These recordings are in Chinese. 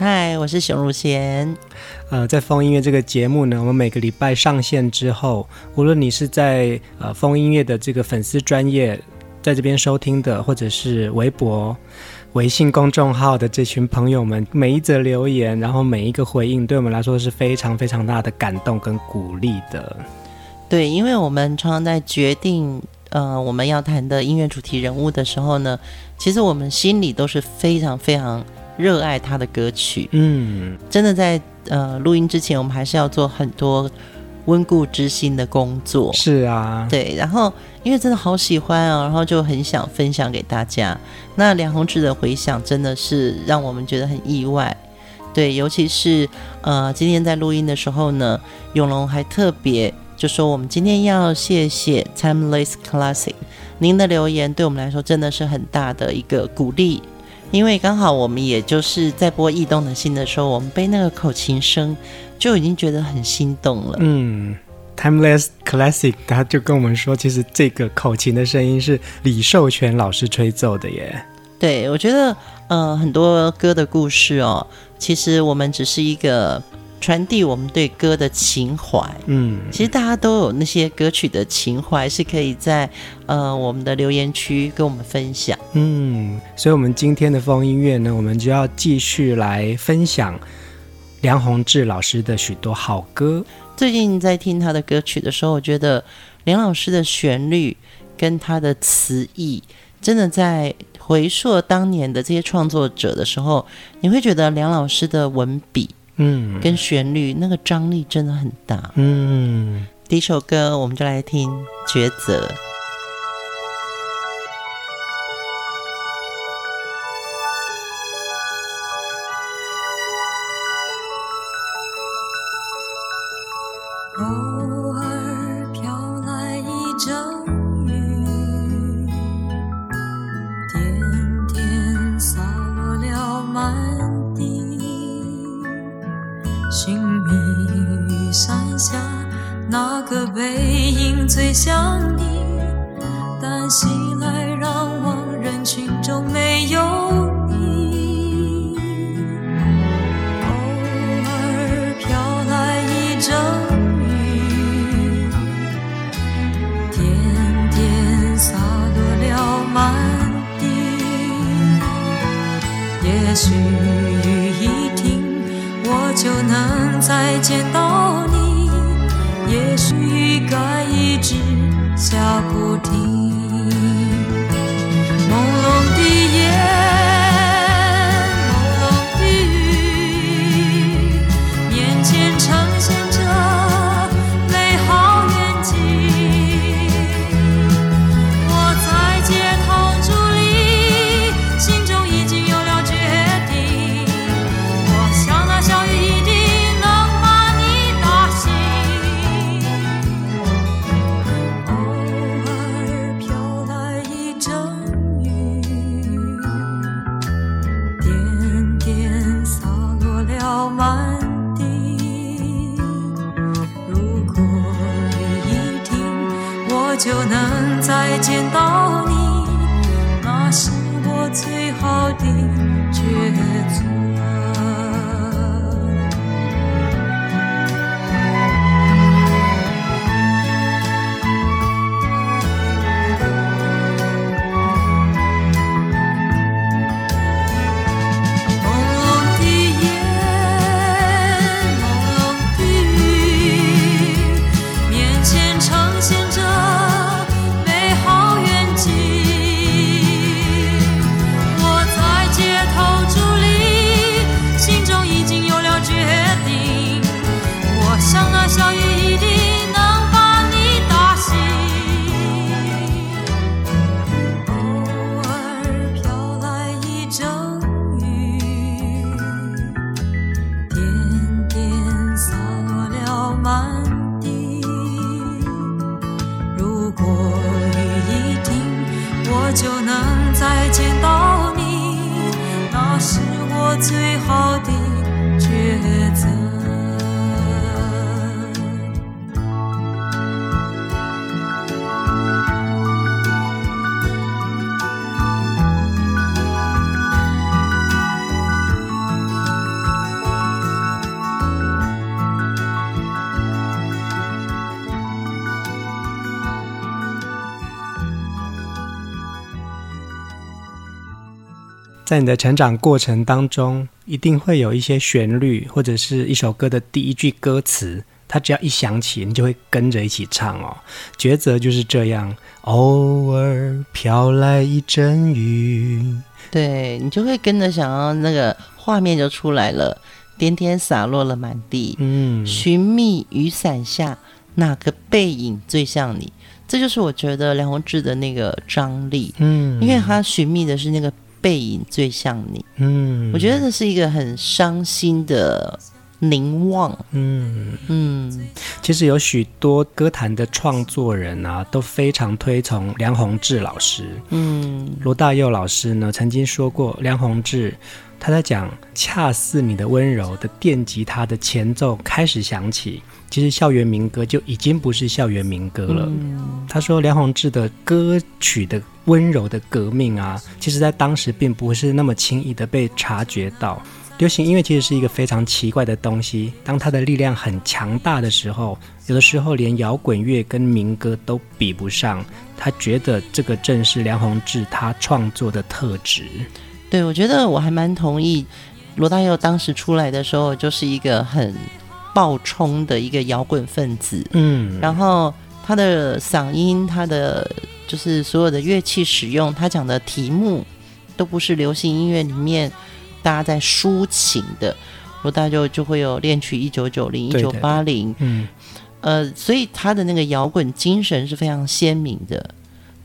嗨，我是熊汝贤。呃，在风音乐这个节目呢，我们每个礼拜上线之后，无论你是在呃风音乐的这个粉丝专业在这边收听的，或者是微博、微信公众号的这群朋友们，每一则留言，然后每一个回应，对我们来说是非常非常大的感动跟鼓励的。对，因为我们常常在决定。呃，我们要谈的音乐主题人物的时候呢，其实我们心里都是非常非常热爱他的歌曲。嗯，真的在呃录音之前，我们还是要做很多温故知新的工作。是啊，对。然后因为真的好喜欢啊，然后就很想分享给大家。那梁弘志的回响真的是让我们觉得很意外。对，尤其是呃今天在录音的时候呢，永龙还特别。就说我们今天要谢谢 Timeless Classic，您的留言对我们来说真的是很大的一个鼓励，因为刚好我们也就是在播《异动的心》的时候，我们被那个口琴声就已经觉得很心动了。嗯，Timeless Classic，他就跟我们说，其实这个口琴的声音是李寿全老师吹奏的耶。对，我觉得呃很多歌的故事哦，其实我们只是一个。传递我们对歌的情怀，嗯，其实大家都有那些歌曲的情怀，是可以在呃我们的留言区跟我们分享，嗯，所以，我们今天的风音乐呢，我们就要继续来分享梁宏志老师的许多好歌。最近在听他的歌曲的时候，我觉得梁老师的旋律跟他的词意，真的在回溯当年的这些创作者的时候，你会觉得梁老师的文笔。嗯，跟旋律那个张力真的很大。嗯，第一首歌我们就来听《抉择》。在你的成长过程当中，一定会有一些旋律，或者是一首歌的第一句歌词，它只要一响起，你就会跟着一起唱哦。抉择就是这样，偶尔飘来一阵雨，对，你就会跟着想要那个画面就出来了，点点洒落了满地，嗯，寻觅雨伞下哪个背影最像你？这就是我觉得梁弘志的那个张力，嗯，因为他寻觅的是那个。背影最像你，嗯，我觉得这是一个很伤心的凝望，嗯。嗯。其实有许多歌坛的创作人啊，都非常推崇梁鸿志老师，嗯，罗大佑老师呢曾经说过，梁鸿志他在讲“恰似你的温柔”的电吉他的前奏开始响起。其实校园民歌就已经不是校园民歌了。嗯、他说梁鸿志的歌曲的温柔的革命啊，其实在当时并不是那么轻易的被察觉到。流行音乐其实是一个非常奇怪的东西，当它的力量很强大的时候，有的时候连摇滚乐跟民歌都比不上。他觉得这个正是梁鸿志他创作的特质。对，我觉得我还蛮同意。罗大佑当时出来的时候，就是一个很。爆冲的一个摇滚分子，嗯，然后他的嗓音，他的就是所有的乐器使用，他讲的题目都不是流行音乐里面大家在抒情的，罗大佑就会有恋曲一九九零、一九八零，嗯，呃，所以他的那个摇滚精神是非常鲜明的。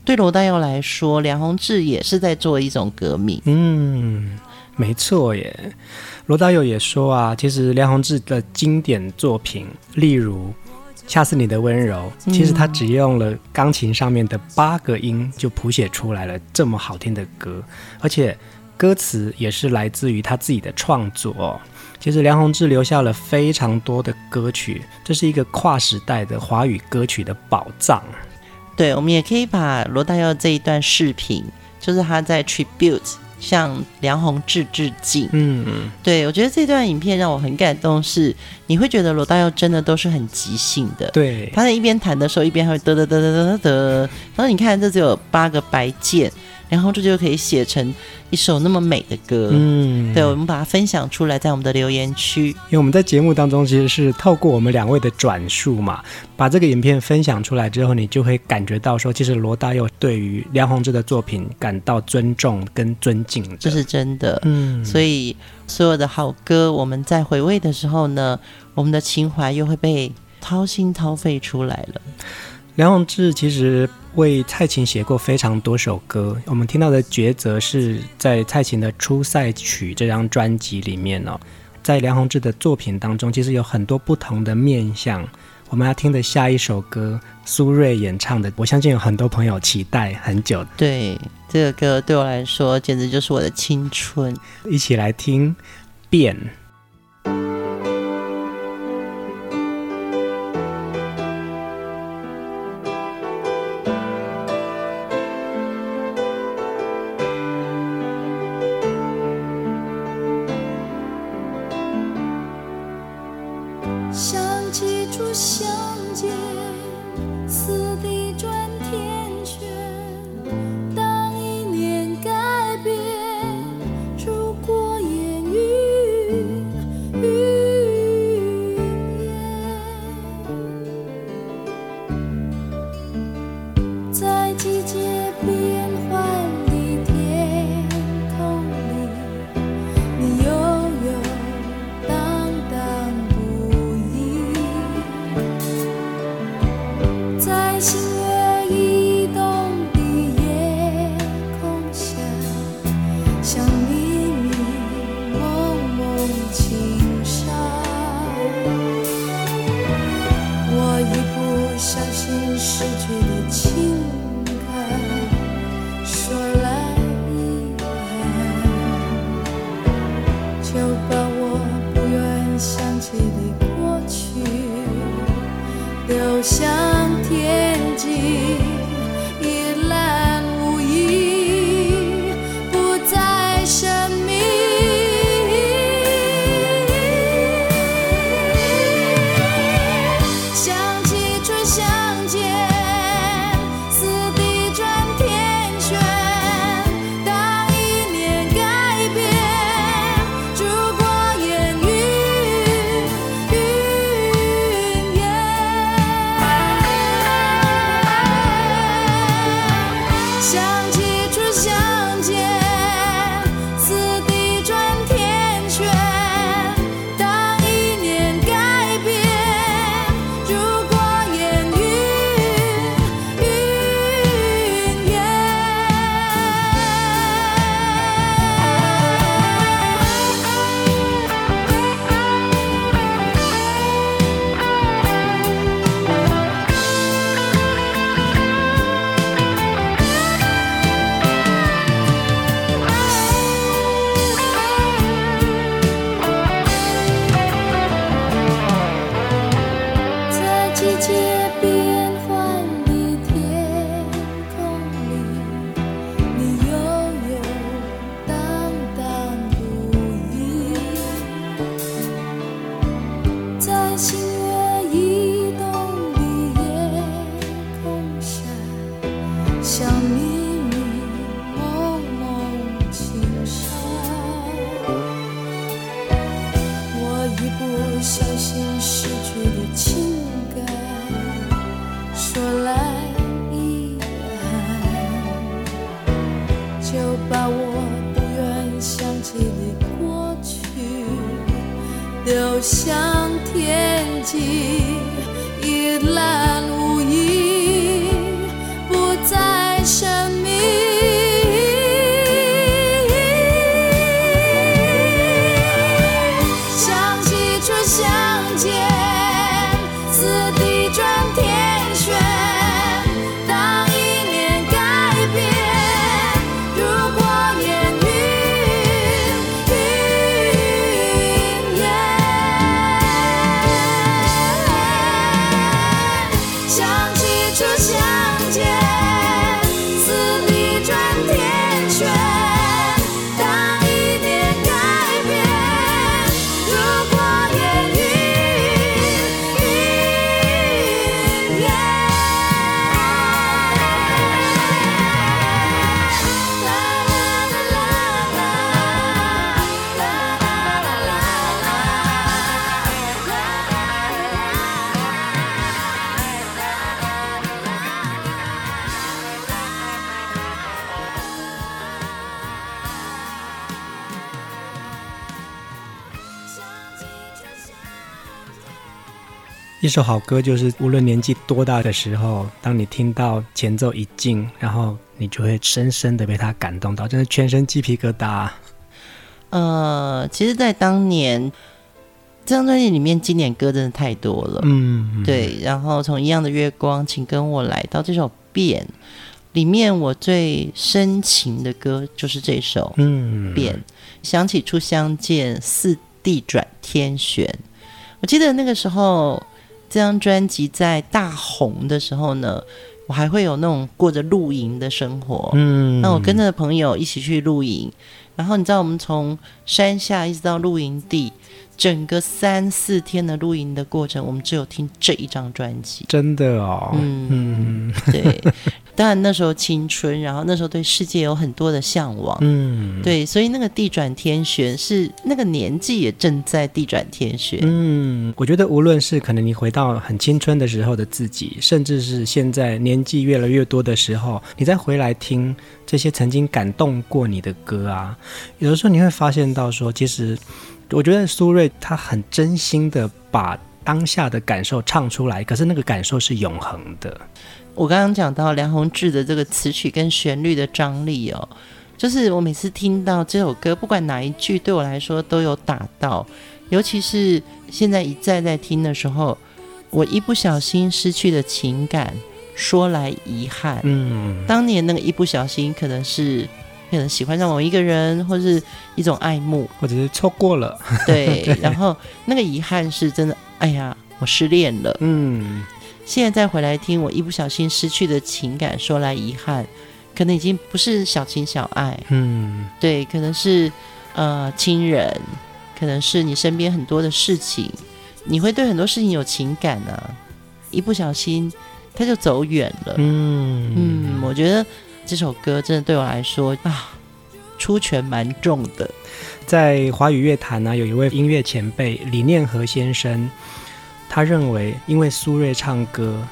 对罗大佑来说，梁鸿志也是在做一种革命，嗯，没错耶。罗大佑也说啊，其实梁鸿志的经典作品，例如《恰似你的温柔》，其实他只用了钢琴上面的八个音就谱写出来了这么好听的歌，而且歌词也是来自于他自己的创作。其实梁鸿志留下了非常多的歌曲，这是一个跨时代的华语歌曲的宝藏。对，我们也可以把罗大佑这一段视频，就是他在 tribute。向梁鸿志致敬。嗯嗯，对，我觉得这段影片让我很感动，是你会觉得罗大佑真的都是很即兴的。对，他在一边弹的时候，一边还会嘚嘚嘚嘚嘚嘚。然后你看，这只有八个白键。然后这就可以写成一首那么美的歌，嗯，对，我们把它分享出来，在我们的留言区。因为我们在节目当中其实是透过我们两位的转述嘛，把这个影片分享出来之后，你就会感觉到说，其实罗大佑对于梁弘志的作品感到尊重跟尊敬，这是真的。嗯，所以所有的好歌，我们在回味的时候呢，我们的情怀又会被掏心掏肺出来了。梁弘志其实为蔡琴写过非常多首歌，我们听到的《抉择》是在蔡琴的《出塞曲》这张专辑里面哦。在梁弘志的作品当中，其实有很多不同的面向。我们要听的下一首歌，苏芮演唱的，我相信有很多朋友期待很久。对，这个歌对我来说简直就是我的青春。一起来听《变》。一首好歌，就是无论年纪多大的时候，当你听到前奏一进，然后你就会深深的被它感动到，真的全身鸡皮疙瘩。呃，其实，在当年这张专辑里面，经典歌真的太多了。嗯，对。然后从《一样的月光》，请跟我来到这首《变》里面，我最深情的歌就是这首《嗯，变》。想起初相见，四地转天旋。我记得那个时候，这张专辑在大红的时候呢，我还会有那种过着露营的生活。嗯，那我跟着朋友一起去露营，然后你知道我们从山下一直到露营地，整个三四天的露营的过程，我们只有听这一张专辑。真的哦，嗯嗯对，当然那时候青春，然后那时候对世界有很多的向往。嗯，对，所以那个地转天旋是那个年纪也正在地转天旋。嗯，我觉得无论是可能你回到很青春的时候的自己，甚至是现在年纪越来越多的时候，你再回来听这些曾经感动过你的歌啊，有的时候你会发现到说，其实我觉得苏芮他很真心的把当下的感受唱出来，可是那个感受是永恒的。我刚刚讲到梁鸿志的这个词曲跟旋律的张力哦，就是我每次听到这首歌，不管哪一句对我来说都有打到，尤其是现在一再在听的时候，我一不小心失去的情感，说来遗憾。嗯，当年那个一不小心，可能是可能喜欢上某一个人，或是一种爱慕，或者是错过了，对，对然后那个遗憾是真的，哎呀，我失恋了。嗯。现在再回来听，我一不小心失去的情感，说来遗憾，可能已经不是小情小爱，嗯，对，可能是呃亲人，可能是你身边很多的事情，你会对很多事情有情感啊，一不小心他就走远了，嗯。嗯，我觉得这首歌真的对我来说啊，出拳蛮重的，在华语乐坛呢，有一位音乐前辈李念和先生。他认为，因为苏芮唱歌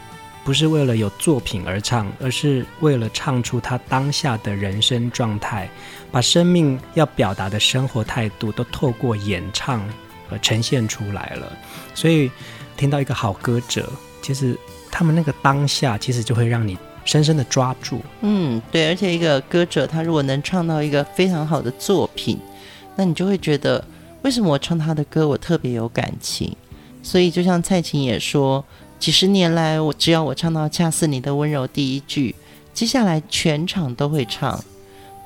不是为了有作品而唱，而是为了唱出他当下的人生状态，把生命要表达的生活态度都透过演唱而呈现出来了。所以，听到一个好歌者，其实他们那个当下，其实就会让你深深的抓住。嗯，对，而且一个歌者，他如果能唱到一个非常好的作品，那你就会觉得，为什么我唱他的歌，我特别有感情。所以，就像蔡琴也说，几十年来，我只要我唱到“恰似你的温柔”第一句，接下来全场都会唱。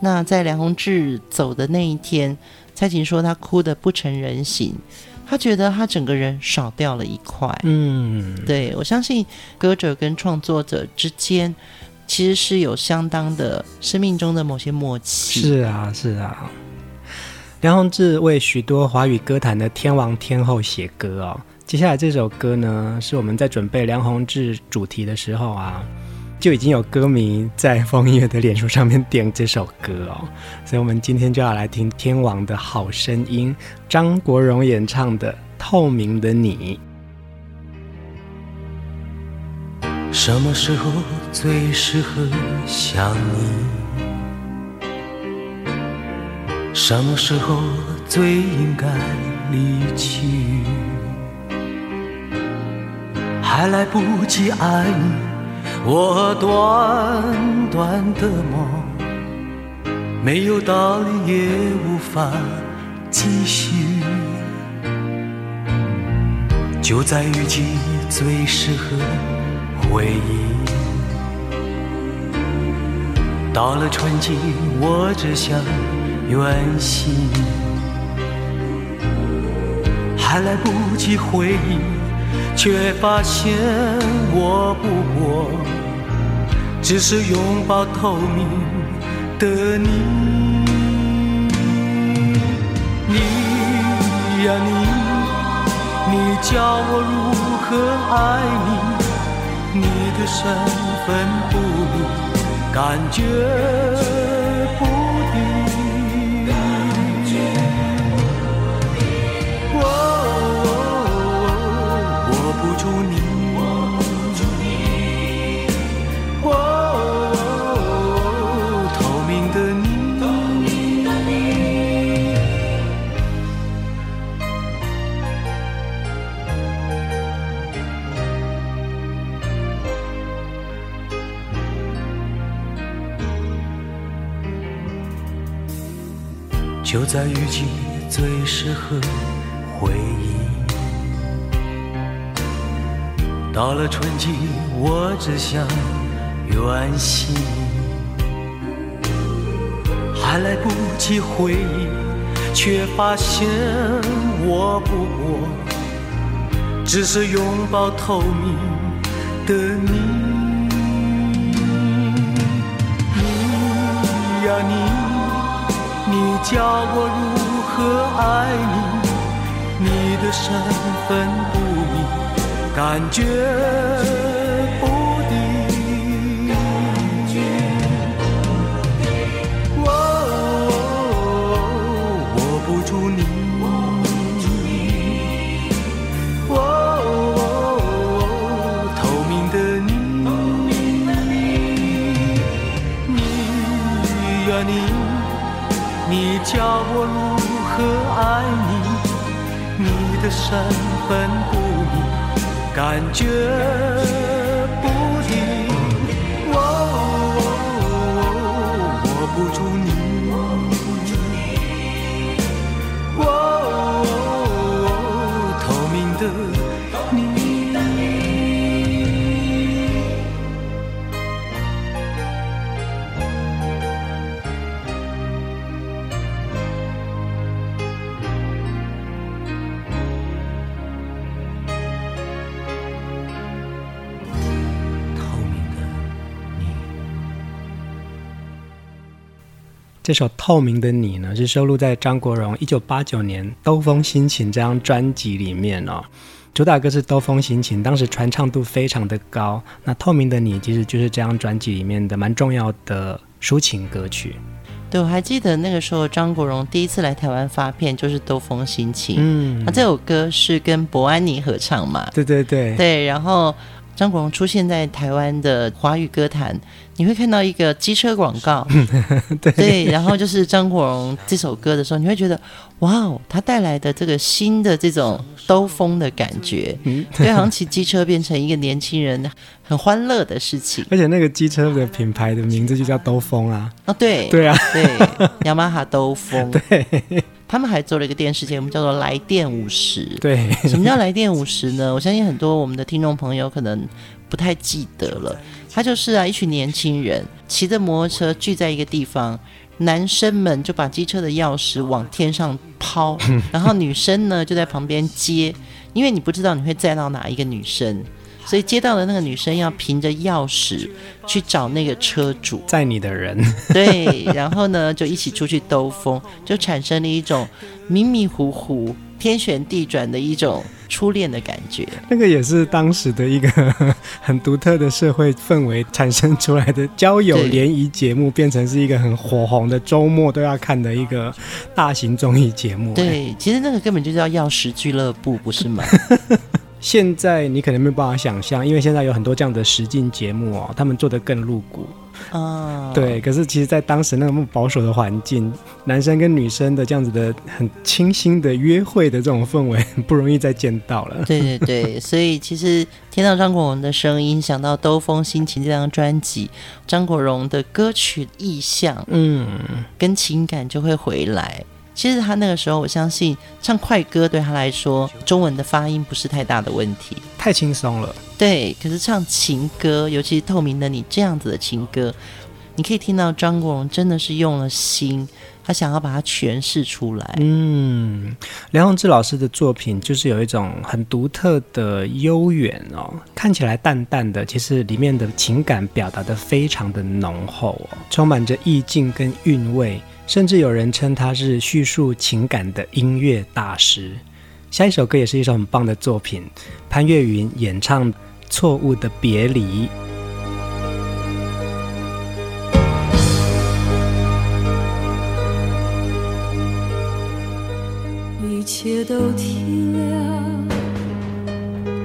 那在梁鸿志走的那一天，蔡琴说她哭得不成人形，她觉得她整个人少掉了一块。嗯，对，我相信歌者跟创作者之间其实是有相当的生命中的某些默契。是啊，是啊。梁鸿志为许多华语歌坛的天王天后写歌哦。接下来这首歌呢，是我们在准备梁弘志主题的时候啊，就已经有歌迷在疯音乐的脸书上面点这首歌哦，所以我们今天就要来听天王的好声音，张国荣演唱的《透明的你》。什么时候最适合想你？什么时候最应该离去？还来不及爱你，我短短的梦，没有道理也无法继续。就在雨季最适合回忆，到了春季我只想远行，还来不及回忆。却发现我不过只是拥抱透明的你，你呀你，你教我如何爱你，你的身份不明，感觉。到了春季我只想远行，还来不及回忆，却发现我不过只是拥抱透明的你，你呀你。你教我如何爱你，你的身份感觉不定。哦，握不住你。哦，透明的你。你呀你，你叫我如何爱你？你的身份不。感觉。这首《透明的你》呢，是收录在张国荣一九八九年《兜风心情》这张专辑里面哦。主打歌是《兜风心情》，当时传唱度非常的高。那《透明的你》其实就是这张专辑里面的蛮重要的抒情歌曲。对，我还记得那个时候张国荣第一次来台湾发片就是《兜风心情》，嗯，那这首歌是跟伯安妮合唱嘛？对对对，对，然后。张国荣出现在台湾的华语歌坛，你会看到一个机车广告，对，对，然后就是张国荣这首歌的时候，你会觉得哇哦，他带来的这个新的这种兜风的感觉，对，好像骑机车变成一个年轻人很欢乐的事情。而且那个机车的品牌的名字就叫兜风啊，哦，对，对啊，对，雅马哈兜风，对。他们还做了一个电视节目，叫做《来电五十》。对，什么叫来电五十呢？我相信很多我们的听众朋友可能不太记得了。他就是啊，一群年轻人骑着摩托车聚在一个地方，男生们就把机车的钥匙往天上抛，然后女生呢就在旁边接，因为你不知道你会载到哪一个女生。所以接到的那个女生要凭着钥匙去找那个车主，载你的人。对，然后呢就一起出去兜风，就产生了一种迷迷糊糊天旋地转的一种初恋的感觉。那个也是当时的一个很独特的社会氛围产生出来的交友联谊节目，变成是一个很火红的周末都要看的一个大型综艺节目。对，其实那个根本就叫钥匙俱乐部，不是吗？现在你可能没有办法想象，因为现在有很多这样的实境节目哦，他们做的更露骨。哦，对，可是其实，在当时那么保守的环境，男生跟女生的这样子的很清新的约会的这种氛围，不容易再见到了。对对对，所以其实听到张国荣的声音，想到《兜风心情》这张专辑，张国荣的歌曲意象，嗯，跟情感就会回来。其实他那个时候，我相信唱快歌对他来说，中文的发音不是太大的问题，太轻松了。对，可是唱情歌，尤其是《透明的你》这样子的情歌，你可以听到张国荣真的是用了心，他想要把它诠释出来。嗯，梁鸿志老师的作品就是有一种很独特的悠远哦，看起来淡淡的，其实里面的情感表达的非常的浓厚哦，充满着意境跟韵味。甚至有人称他是叙述情感的音乐大师。下一首歌也是一首很棒的作品，潘越云演唱《错误的别离》。一切都停了，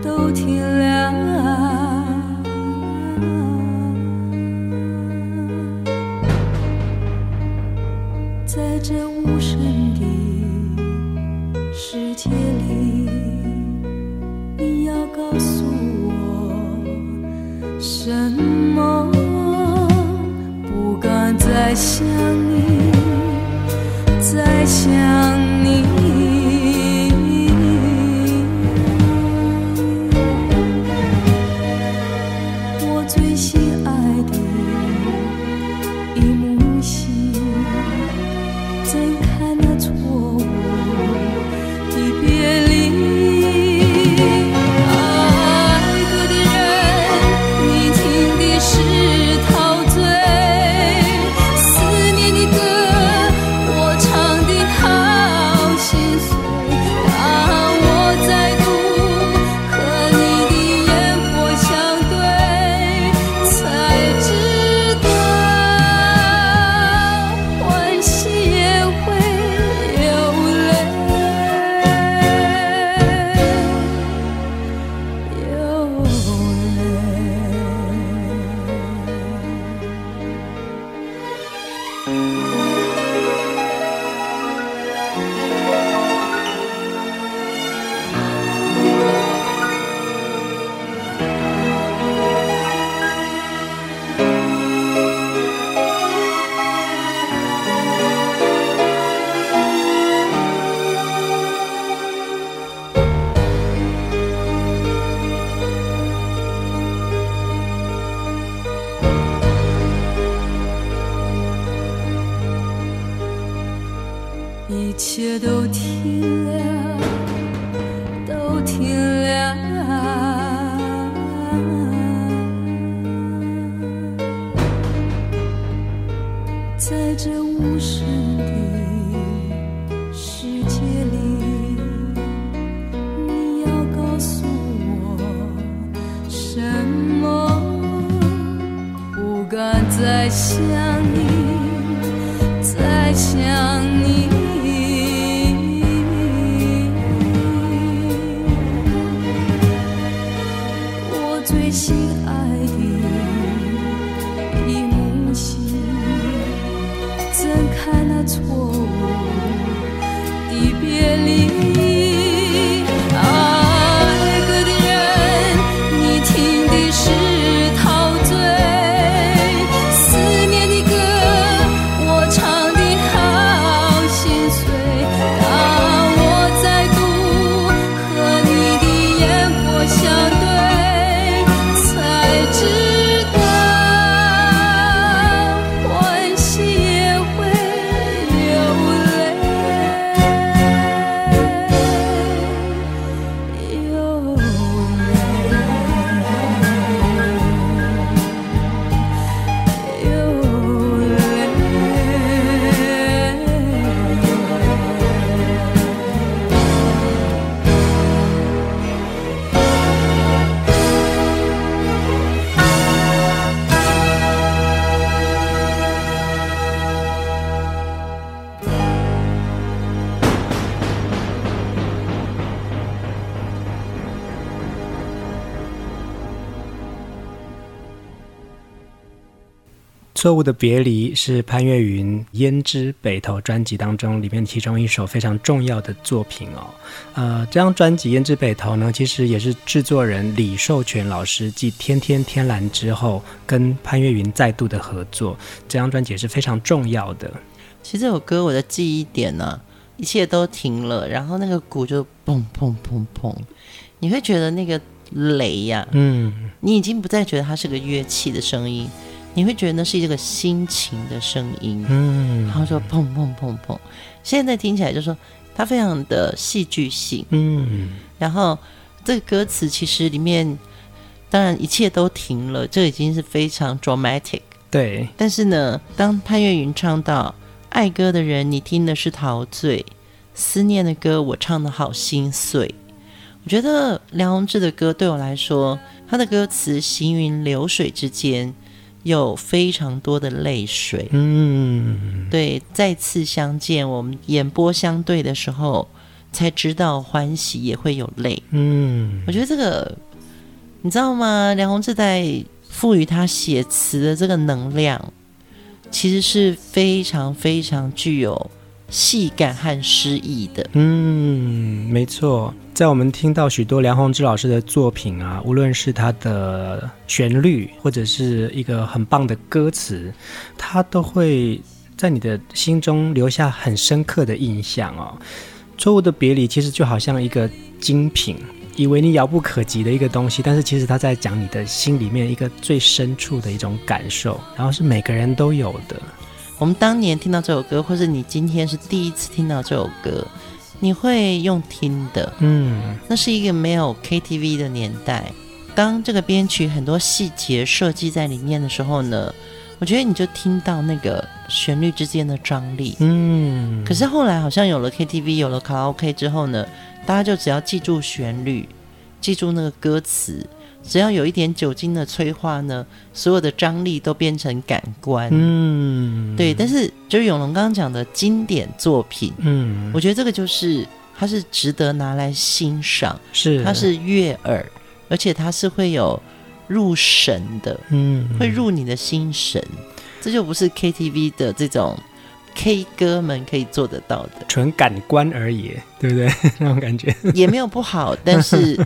都停了。这无声的世界里，你要告诉我什么？不敢再想你，再想错误的别离是潘越云《胭脂北投》专辑当中里面其中一首非常重要的作品哦。呃，这张专辑《胭脂北投》呢，其实也是制作人李寿全老师继《天天天蓝》之后跟潘越云再度的合作。这张专辑也是非常重要的。其实这首歌我的记忆点呢、啊，一切都停了，然后那个鼓就砰砰砰砰，你会觉得那个雷呀、啊，嗯，你已经不再觉得它是个乐器的声音。你会觉得那是一个心情的声音，嗯，然后说砰砰砰砰，现在听起来就说它非常的戏剧性，嗯，然后这个歌词其实里面当然一切都停了，这已经是非常 dramatic，对。但是呢，当潘越云唱到爱歌的人，你听的是陶醉，思念的歌我唱的好心碎，我觉得梁弘志的歌对我来说，他的歌词行云流水之间。有非常多的泪水，嗯，对，再次相见，我们眼波相对的时候，才知道欢喜也会有泪，嗯，我觉得这个你知道吗？梁鸿志在赋予他写词的这个能量，其实是非常非常具有戏感和诗意的，嗯，没错。在我们听到许多梁鸿志老师的作品啊，无论是他的旋律，或者是一个很棒的歌词，他都会在你的心中留下很深刻的印象哦。错误的别离其实就好像一个精品，以为你遥不可及的一个东西，但是其实他在讲你的心里面一个最深处的一种感受，然后是每个人都有的。我们当年听到这首歌，或是你今天是第一次听到这首歌。你会用听的，嗯，那是一个没有 KTV 的年代。当这个编曲很多细节设计在里面的时候呢，我觉得你就听到那个旋律之间的张力，嗯。可是后来好像有了 KTV，有了卡拉 OK 之后呢，大家就只要记住旋律，记住那个歌词。只要有一点酒精的催化呢，所有的张力都变成感官。嗯，对。但是就是永龙刚刚讲的经典作品，嗯，我觉得这个就是它是值得拿来欣赏，是它是悦耳，而且它是会有入神的，嗯，会入你的心神。这就不是 KTV 的这种 K 歌们可以做得到的，纯感官而已，对不对？那种感觉也没有不好，但是。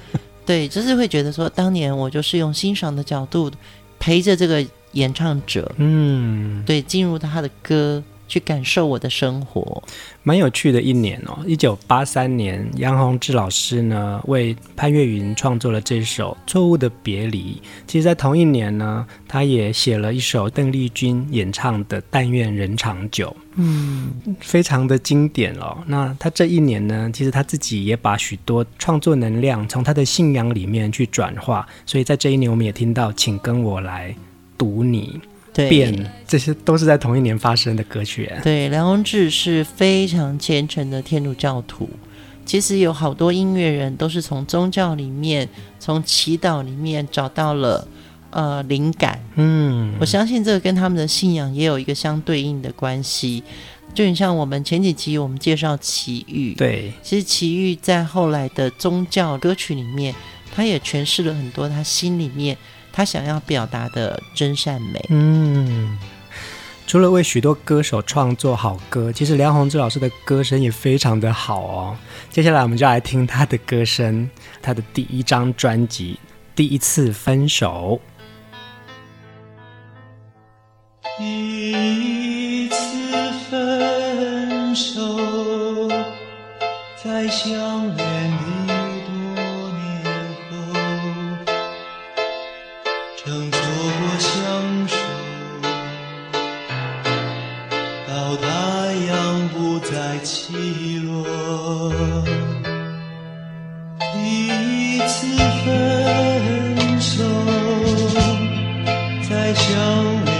对，就是会觉得说，当年我就是用欣赏的角度陪着这个演唱者，嗯，对，进入他的歌，去感受我的生活，蛮有趣的一年哦。一九八三年，杨洪志老师呢为潘越云创作了这首《错误的别离》。其实，在同一年呢，他也写了一首邓丽君演唱的《但愿人长久》。嗯，非常的经典哦。那他这一年呢，其实他自己也把许多创作能量从他的信仰里面去转化，所以在这一年，我们也听到《请跟我来读你》对变，这些都是在同一年发生的歌曲。对，梁弘志是非常虔诚的天主教徒。其实有好多音乐人都是从宗教里面、从祈祷里面找到了。呃，灵感，嗯，我相信这个跟他们的信仰也有一个相对应的关系。就你像我们前几集我们介绍奇遇，对，其实奇遇在后来的宗教歌曲里面，他也诠释了很多他心里面他想要表达的真善美。嗯，除了为许多歌手创作好歌，其实梁鸿志老师的歌声也非常的好哦。接下来我们就来听他的歌声，他的第一张专辑《第一次分手》。第一次分手，在相恋在相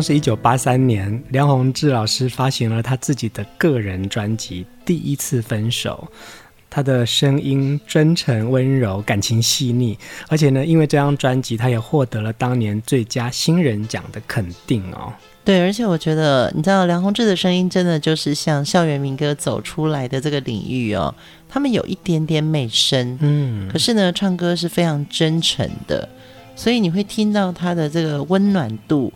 是一九八三年，梁鸿志老师发行了他自己的个人专辑《第一次分手》。他的声音真诚温柔，感情细腻，而且呢，因为这张专辑，他也获得了当年最佳新人奖的肯定哦。对，而且我觉得，你知道梁鸿志的声音真的就是像校园民歌走出来的这个领域哦，他们有一点点美声，嗯，可是呢，唱歌是非常真诚的，所以你会听到他的这个温暖度，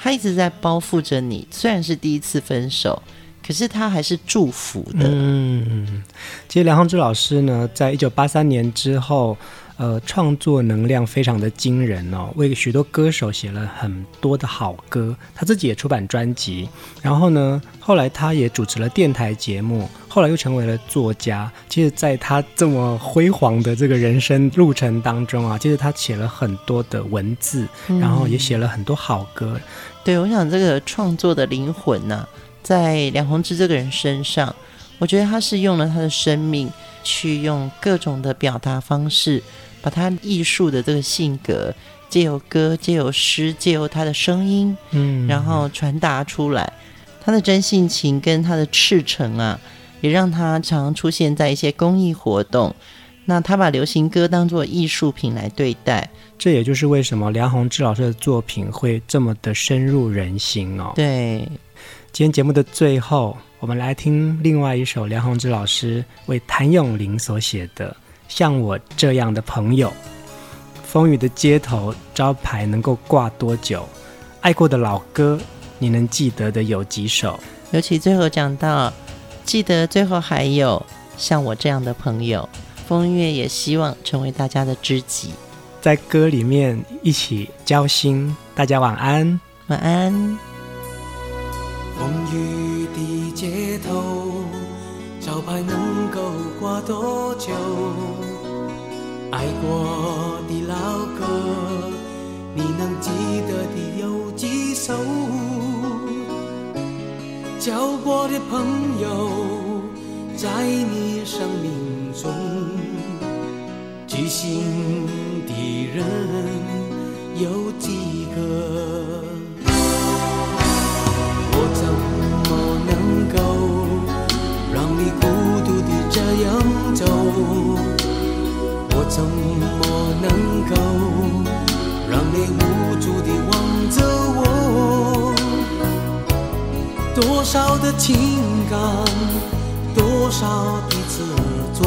他一直在包覆着你。虽然是第一次分手，可是他还是祝福的。嗯，其实梁鸿志老师呢，在一九八三年之后，呃，创作能量非常的惊人哦，为许多歌手写了很多的好歌，他自己也出版专辑，然后呢，后来他也主持了电台节目，后来又成为了作家。其实，在他这么辉煌的这个人生路程当中啊，其实他写了很多的文字，然后也写了很多好歌。嗯、对，我想这个创作的灵魂呢、啊，在梁弘志这个人身上，我觉得他是用了他的生命，去用各种的表达方式。把他艺术的这个性格，借由歌，借由诗，借由他的声音，嗯，然后传达出来。他的真性情跟他的赤诚啊，也让他常常出现在一些公益活动。那他把流行歌当作艺术品来对待，这也就是为什么梁鸿志老师的作品会这么的深入人心哦。对，今天节目的最后，我们来听另外一首梁鸿志老师为谭咏麟所写的。像我这样的朋友，风雨的街头招牌能够挂多久？爱过的老歌，你能记得的有几首？尤其最后讲到，记得最后还有像我这样的朋友，风月也希望成为大家的知己，在歌里面一起交心。大家晚安，晚安。风雨的街头。招牌能够挂多久？爱过的老歌，你能记得的有几首？交过的朋友，在你生命中，知心的人怎么能够让你无助地望着我？多少的情感，多少的自尊，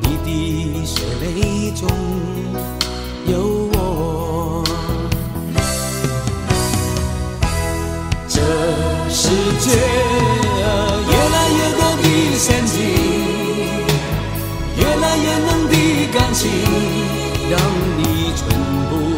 你的血泪中有我。这世界越来越多的陷阱。情，让你全部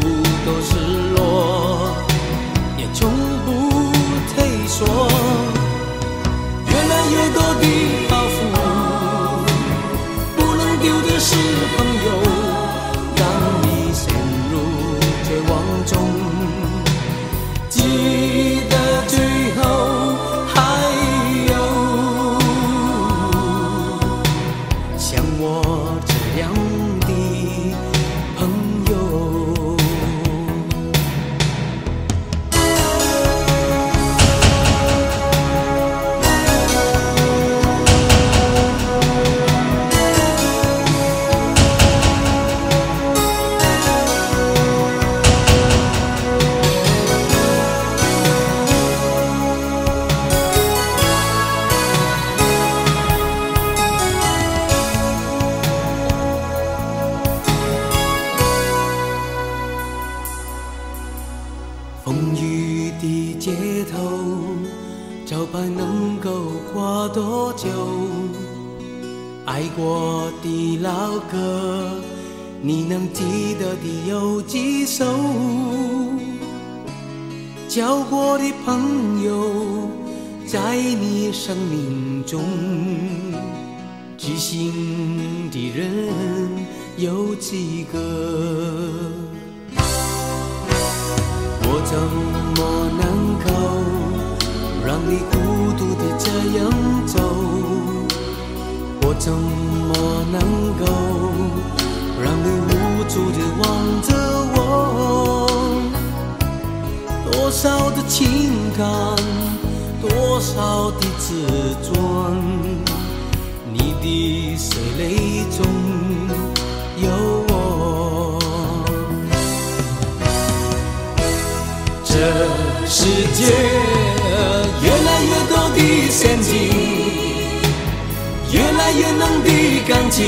怎么能够让你孤独的这样走？我怎么能够让你无助的望着我？多少的情感，多少的自尊，你的血泪中这世界越来越多的陷阱，越来越浓的感情。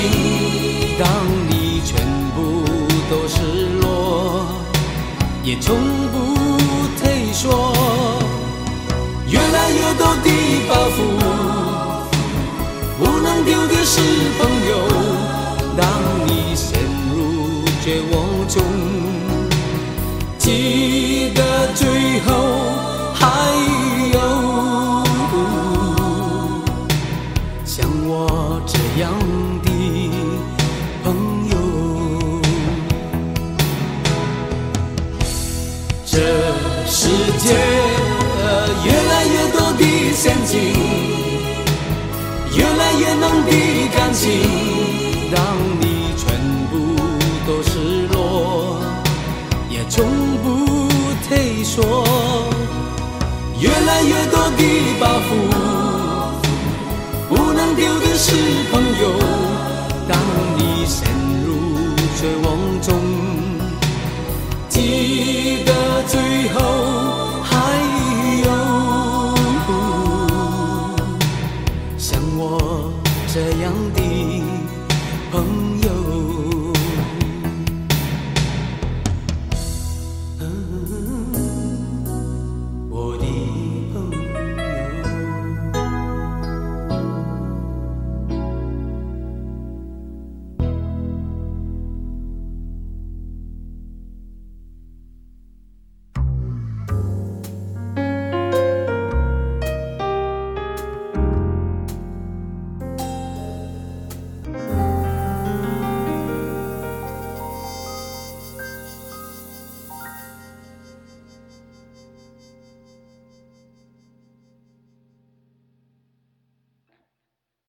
当你全部都失落，也从不退缩。越来越多的包袱，不能丢的是朋友。当你陷入绝望中。记得最后还有像我这样的朋友。这世界越来越多的陷阱，越来越浓的感情，的包袱，不能丢的是朋友。当你陷入绝望中。